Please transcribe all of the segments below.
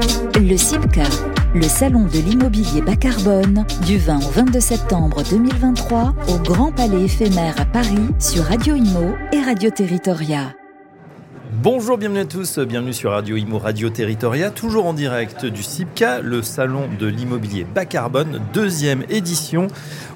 Le CIPCA, le salon de l'immobilier bas carbone, du 20 au 22 septembre 2023 au Grand Palais éphémère à Paris sur Radio Imo et Radio Territoria. Bonjour, bienvenue à tous, bienvenue sur Radio Imo Radio Territoria, toujours en direct du CIPCA, le salon de l'immobilier bas carbone, deuxième édition.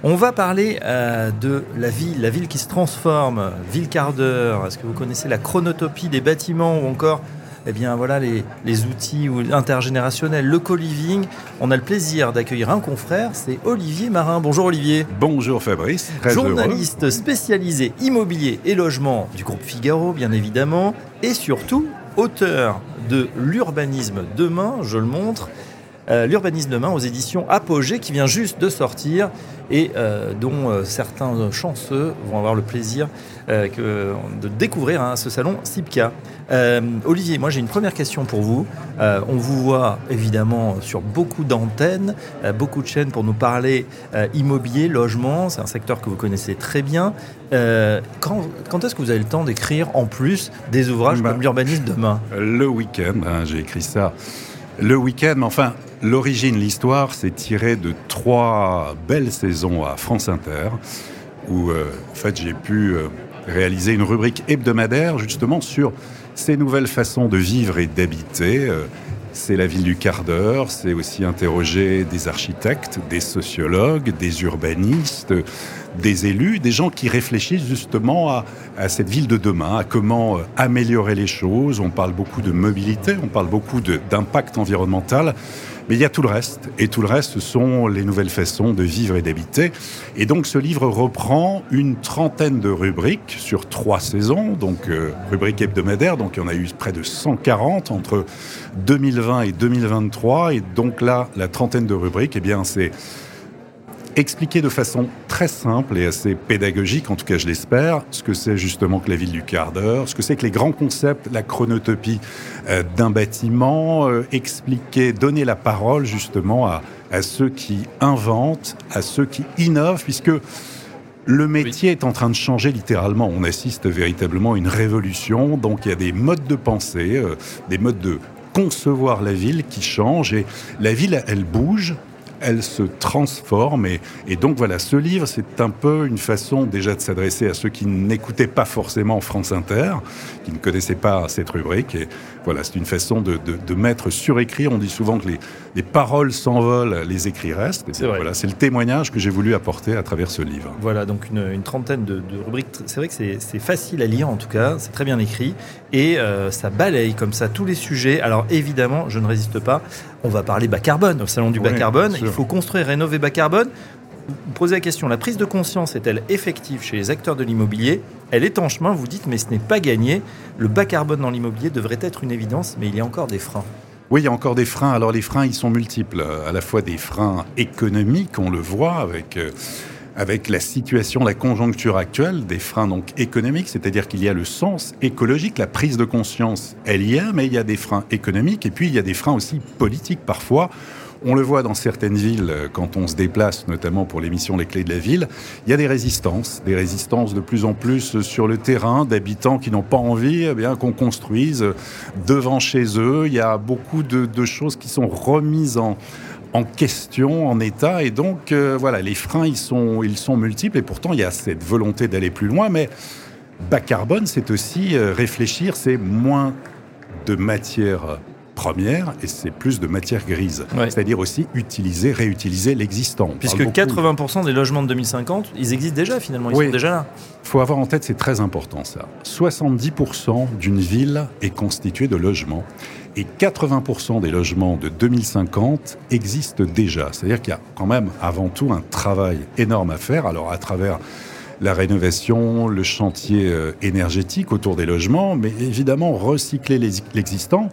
On va parler euh, de la ville, la ville qui se transforme, ville quart d'heure. Est-ce que vous connaissez la chronotopie des bâtiments ou encore eh bien voilà les, outils intergénérationnels, le co-living. On a le plaisir d'accueillir un confrère, c'est Olivier Marin. Bonjour Olivier. Bonjour Fabrice. Journaliste spécialisé immobilier et logement du groupe Figaro, bien évidemment, et surtout auteur de L'urbanisme demain, je le montre. Euh, L'urbanisme demain aux éditions Apogée qui vient juste de sortir et euh, dont euh, certains chanceux vont avoir le plaisir de découvrir hein, ce salon SIPCA. Olivier, moi j'ai une première question pour vous. on vous voit évidemment sur beaucoup d'antennes, beaucoup de chaînes pour nous parler immobilier, logement, c'est un secteur que vous connaissez très bien. quand, est-ce que vous avez le temps d'écrire en plus des ouvrages bah, comme L'urbanisme demain? Le week-end, hein, j'ai écrit ça le week-end, enfin, l'origine, l'histoire, c'est tiré de trois belles saisons à France Inter, où euh, en fait j'ai pu euh, réaliser une rubrique hebdomadaire justement sur ces nouvelles façons de vivre et d'habiter. Euh, c'est la ville du quart d'heure, c'est aussi interroger des architectes, des sociologues, des urbanistes, des élus, des gens qui réfléchissent justement à, à cette ville de demain, à comment améliorer les choses. On parle beaucoup de mobilité, on parle beaucoup d'impact environnemental. Mais il y a tout le reste. Et tout le reste, sont les nouvelles façons de vivre et d'habiter. Et donc, ce livre reprend une trentaine de rubriques sur trois saisons, donc euh, rubriques hebdomadaires. Donc, il y en a eu près de 140 entre 2020 et 2023. Et donc là, la trentaine de rubriques, eh bien, c'est expliquer de façon très simple et assez pédagogique, en tout cas je l'espère, ce que c'est justement que la ville du quart d'heure, ce que c'est que les grands concepts, la chronotopie euh, d'un bâtiment, euh, expliquer, donner la parole justement à, à, ceux qui inventent, à ceux qui innovent, puisque le métier est en train de changer littéralement. On assiste véritablement à une révolution, donc il y a des modes de pensée, euh, des modes de concevoir la ville qui changent et la ville, elle bouge, elle se transforme. Et, et donc voilà, ce livre, c'est un peu une façon déjà de s'adresser à ceux qui n'écoutaient pas forcément France Inter, qui ne connaissaient pas cette rubrique. Et voilà, c'est une façon de, de, mettre sur écrit. On dit souvent que les, les paroles s'envolent, les écrits restent. C'est voilà, c'est le témoignage que j'ai voulu apporter à travers ce livre. Voilà, donc une, une trentaine de, de rubriques. C'est vrai que c'est facile à lire en tout cas, c'est très bien écrit et euh, ça balaye comme ça tous les sujets. Alors évidemment, je ne résiste pas. On va parler bas carbone au salon du bas carbone. Il faut construire, rénover bas carbone. Vous posez la question, la prise de conscience est-elle effective chez les acteurs de l'immobilier? Elle est en chemin, vous dites, mais ce n'est pas gagné. Le bas carbone dans l'immobilier devrait être une évidence, mais il y a encore des freins. Oui, il y a encore des freins. Alors les freins, ils sont multiples. À la fois des freins économiques, on le voit avec... Euh, avec la situation, la conjoncture actuelle, des freins donc économiques, c'est-à-dire qu'il y a le sens écologique, la prise de conscience, elle y est, mais il y a des freins économiques et puis il y a des freins aussi politiques parfois on le voit dans certaines villes euh, quand on se déplace, notamment pour l'émission Les Clés de la Ville. Il y a des résistances, des résistances de plus en plus sur le terrain, d'habitants qui n'ont pas envie eh bien qu'on construise devant chez eux. Il y a beaucoup de, choses qui sont remises en, question, en état. Et donc, euh, voilà, les freins, ils sont, ils sont multiples. Et pourtant, il y a cette volonté d'aller plus loin. Mais bas carbone, c'est aussi euh, réfléchir, c'est moins de matière première et c'est plus de matière grise. C'est-à-dire aussi utiliser, réutiliser l'existant. Puisque 80% des logements de 2050, ils existent déjà finalement, ils sont déjà là. Il faut avoir en tête, c'est très important ça. 70% d'une ville est constituée de logements et 80% des logements de 2050 existent déjà. C'est-à-dire qu'il y a quand même avant tout un travail énorme à faire. Alors à travers la rénovation, le chantier euh, énergétique autour des logements, mais évidemment recycler l'existant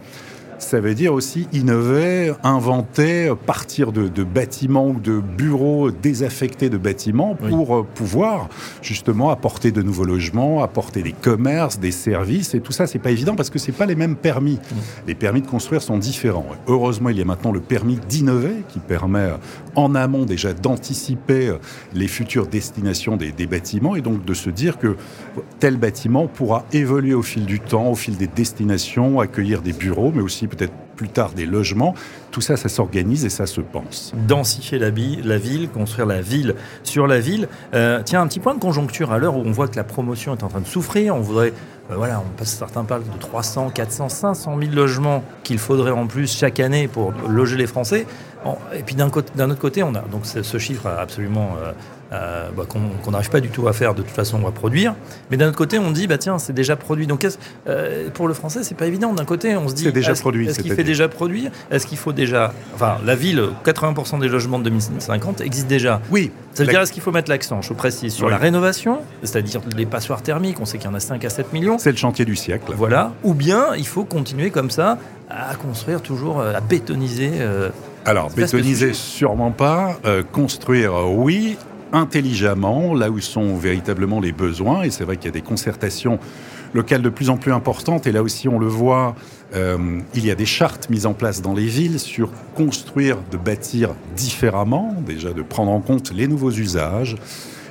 ça veut dire aussi innover, inventer, partir de, bâtiments ou de bureaux désaffectés de bâtiments pour euh, pouvoir justement apporter de nouveaux logements, apporter des commerces, des services. Et tout ça, c'est pas évident parce que c'est pas les mêmes permis. Les permis de construire sont différents. Heureusement, il y a maintenant le permis d'innover qui permet en amont déjà d'anticiper euh, les futures destinations des, des bâtiments et donc de se dire que tel bâtiment pourra évoluer au fil du temps, au fil des destinations, accueillir des bureaux, mais aussi peut-être plus tard des logements. Tout ça, ça s'organise et ça se pense. Densifier la, ville, construire la ville sur la ville. Euh, tiens, un petit point de conjoncture à l'heure où on voit que la promotion est en train de souffrir. On voudrait, euh, voilà, on passe, certains parlent de 300, 400, 500 000 logements qu'il faudrait en plus chaque année pour loger les Français. Et puis d'un autre côté, on a donc ce chiffre absolument euh, bah, qu'on n'arrive pas du tout à faire de toute façon, on va produire. Mais d'un autre côté, on dit, bah tiens, c'est déjà produit. Donc euh, pour le français, c'est pas évident. D'un côté, on se dit, c'est déjà produit. Est-ce qu'il fait déjà produire Est-ce qu'il faut déjà, enfin, la ville, 80% des logements de 2050 existent déjà? Oui. Ça veut dire est-ce qu'il faut mettre l'accent, je précise, sur la rénovation, c'est-à-dire les passoires thermiques. On sait qu'il y en a 5 à 7 millions. C'est le chantier du siècle. Voilà. Ou bien il faut continuer comme ça à construire toujours, euh, à bétoniser. Alors, bétoniser, sûrement pas. construire, oui intelligemment, là où sont véritablement les besoins. Et c'est vrai qu'il y a des concertations locales de plus en plus importantes. Et là aussi, on le voit, euh, il y a des chartes mises en place dans les villes sur construire, de bâtir différemment, déjà de prendre en compte les nouveaux usages,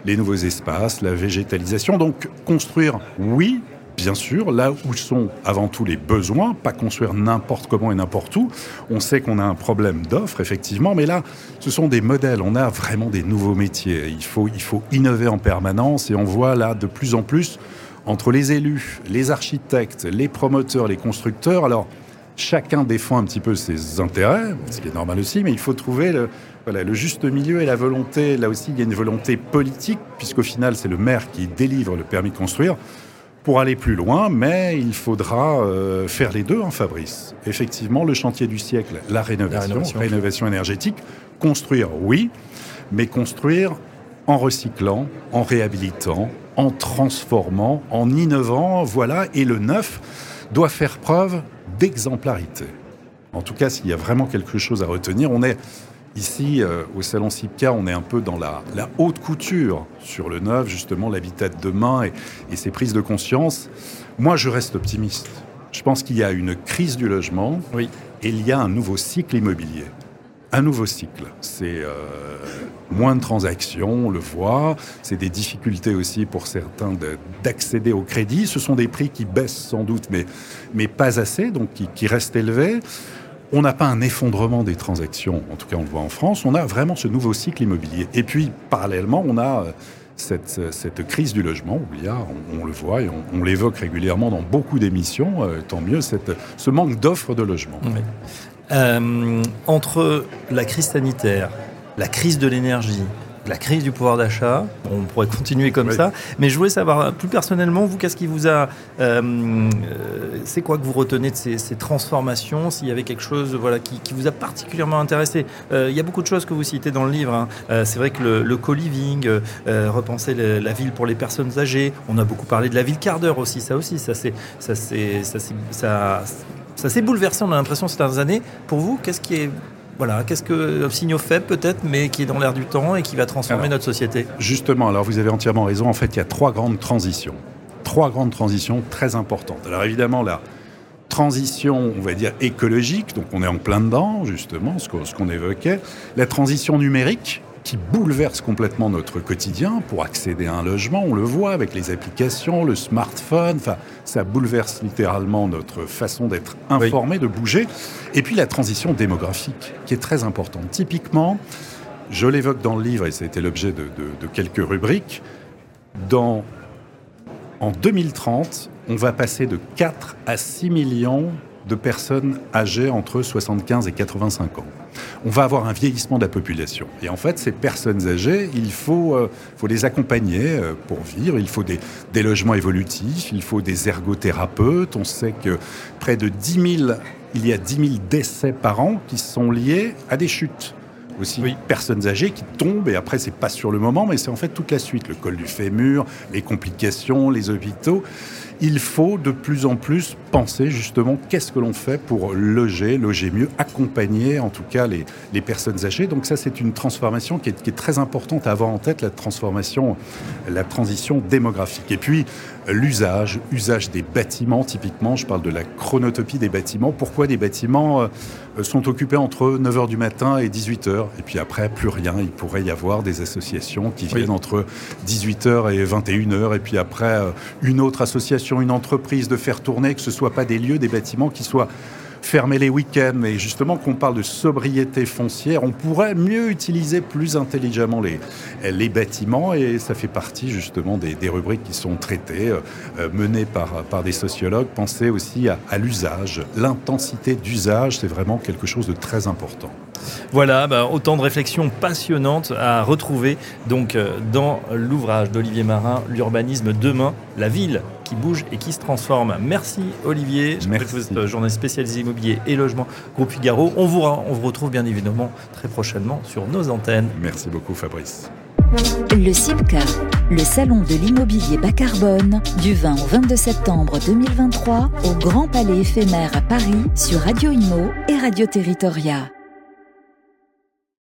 les nouveaux espaces, la végétalisation. Donc construire, oui, bien sûr, là où sont avant tout les besoins, pas construire n'importe comment et n'importe où. On sait qu'on a un problème d'offres, effectivement, mais là, ce sont des modèles. On a vraiment des nouveaux métiers. Il faut, il faut innover en permanence et on voit là de plus en plus entre les élus, les architectes, les promoteurs, les constructeurs. Alors, chacun défend un petit peu ses intérêts, ce qui est normal aussi, mais il faut trouver le, le juste milieu et la volonté. Là aussi, il y a une volonté politique, puisqu'au final, c'est le maire qui délivre le permis de construire pour aller plus loin, mais il faudra euh, faire les deux, hein, Fabrice. Effectivement, le chantier du siècle, la rénovation, la rénovation, énergétique, construire, oui, mais construire en recyclant, en réhabilitant, en transformant, en innovant, voilà, et le neuf doit faire preuve d'exemplarité. En tout cas, s'il y a vraiment quelque chose à retenir, on est Ici, euh, au Salon Sipka, on est un peu dans la, haute couture sur le neuf, justement, l'habitat de demain et, et ses prises de conscience. Moi, je reste optimiste. Je pense qu'il y a une crise du logement oui. et il y a un nouveau cycle immobilier. Un nouveau cycle. C'est euh, moins de transactions, on le voit. C'est des difficultés aussi pour certains d'accéder au crédit. Ce sont des prix qui baissent sans doute, mais, mais pas assez, donc qui, qui restent élevés. On n'a pas un effondrement des transactions, en tout cas on le voit en France, on a vraiment ce nouveau cycle immobilier. Et puis, parallèlement, on a euh, cette, cette crise du logement, on, on, le voit et on, l'évoque régulièrement dans beaucoup d'émissions, euh, tant mieux, cette, ce manque d'offres de logement. Euh, entre la crise sanitaire, la crise de l'énergie, la crise du pouvoir d'achat. On pourrait continuer comme ça. Mais je voulais savoir, plus personnellement, vous, qu'est-ce qui vous a. Euh, c'est quoi que vous retenez de ces, transformations S'il y avait quelque chose voilà, qui, vous a particulièrement intéressé? Euh, Il y a beaucoup de choses que vous citez dans le livre. Hein. Euh, c'est vrai que le, co-living, repenser la ville pour les personnes âgées. On a beaucoup parlé de la ville quart d'heure aussi. Ça aussi, ça c'est. Ça, ça, ça, ça s'est bouleversé, on a l'impression, ces dernières années. Pour vous, qu'est-ce qui est voilà, qu'est-ce que un signe faible peut-être, mais qui est dans l'air du temps et qui va transformer notre société Justement, alors vous avez entièrement raison. En fait, il y a trois grandes transitions. Trois grandes transitions très importantes. Alors évidemment, la transition, on va dire, écologique, donc on est en plein dedans, justement, ce qu'on évoquait. La transition numérique, qui bouleverse complètement notre quotidien pour accéder à un logement. On le voit avec les applications, le smartphone. Enfin, ça bouleverse littéralement notre façon d'être informé, de bouger. Et puis la transition démographique, qui est très importante. Typiquement, je l'évoque dans le livre et ça a été l'objet de, de quelques rubriques. Dans, en 2030, on va passer de 4 à 6 millions de personnes âgées entre 75 et 85 ans. On va avoir un vieillissement de la population. Et en fait, ces personnes âgées, il faut, euh, faut les accompagner euh, pour vivre. Il faut des, des, logements évolutifs, il faut des ergothérapeutes. On sait que près de 10 000, il y a 10 000 décès par an qui sont liés à des chutes aussi oui. personnes âgées qui tombent et après c'est pas sur le moment mais c'est en fait toute la suite le col du fémur les complications les hôpitaux il faut de plus en plus penser justement qu'est-ce que l'on fait pour loger, loger mieux, accompagner en tout cas les, les personnes âgées. Donc ça, c'est une transformation qui est, qui est, très importante à avoir en tête, la transformation, la transition démographique. Et puis, l'usage, usage des bâtiments, typiquement, je parle de la chronotopie des bâtiments. Pourquoi des bâtiments euh, sont occupés entre 9h du matin et 18h Et puis après, plus rien. Il pourrait y avoir des associations qui viennent entre 18h et 21h, et puis après, euh, une autre association, une entreprise de faire tourner, que ce soit pas des lieux, des bâtiments qui soient fermer les week-ends. Et justement, qu'on parle de sobriété foncière, on pourrait mieux utiliser plus intelligemment les, bâtiments. Et ça fait partie justement des, rubriques qui sont traitées, euh, menées par, des sociologues. Pensez aussi à, à l'usage. L'intensité d'usage, c'est vraiment quelque chose de très important. Voilà, bah, autant de réflexions passionnantes à retrouver donc euh, dans l'ouvrage d'Olivier Marin, L'urbanisme demain, la ville qui bouge et qui se transforme. Merci Olivier, je Merci. vous êtes journaliste spécialisé immobilier et logement Groupe Figaro. On vous, on vous retrouve bien évidemment très prochainement sur nos antennes. Merci beaucoup Fabrice. Le CIMCA, le salon de l'immobilier bas carbone, du 20 au 22 septembre 2023 au Grand Palais éphémère à Paris sur Radio Imo et Radio Territoria.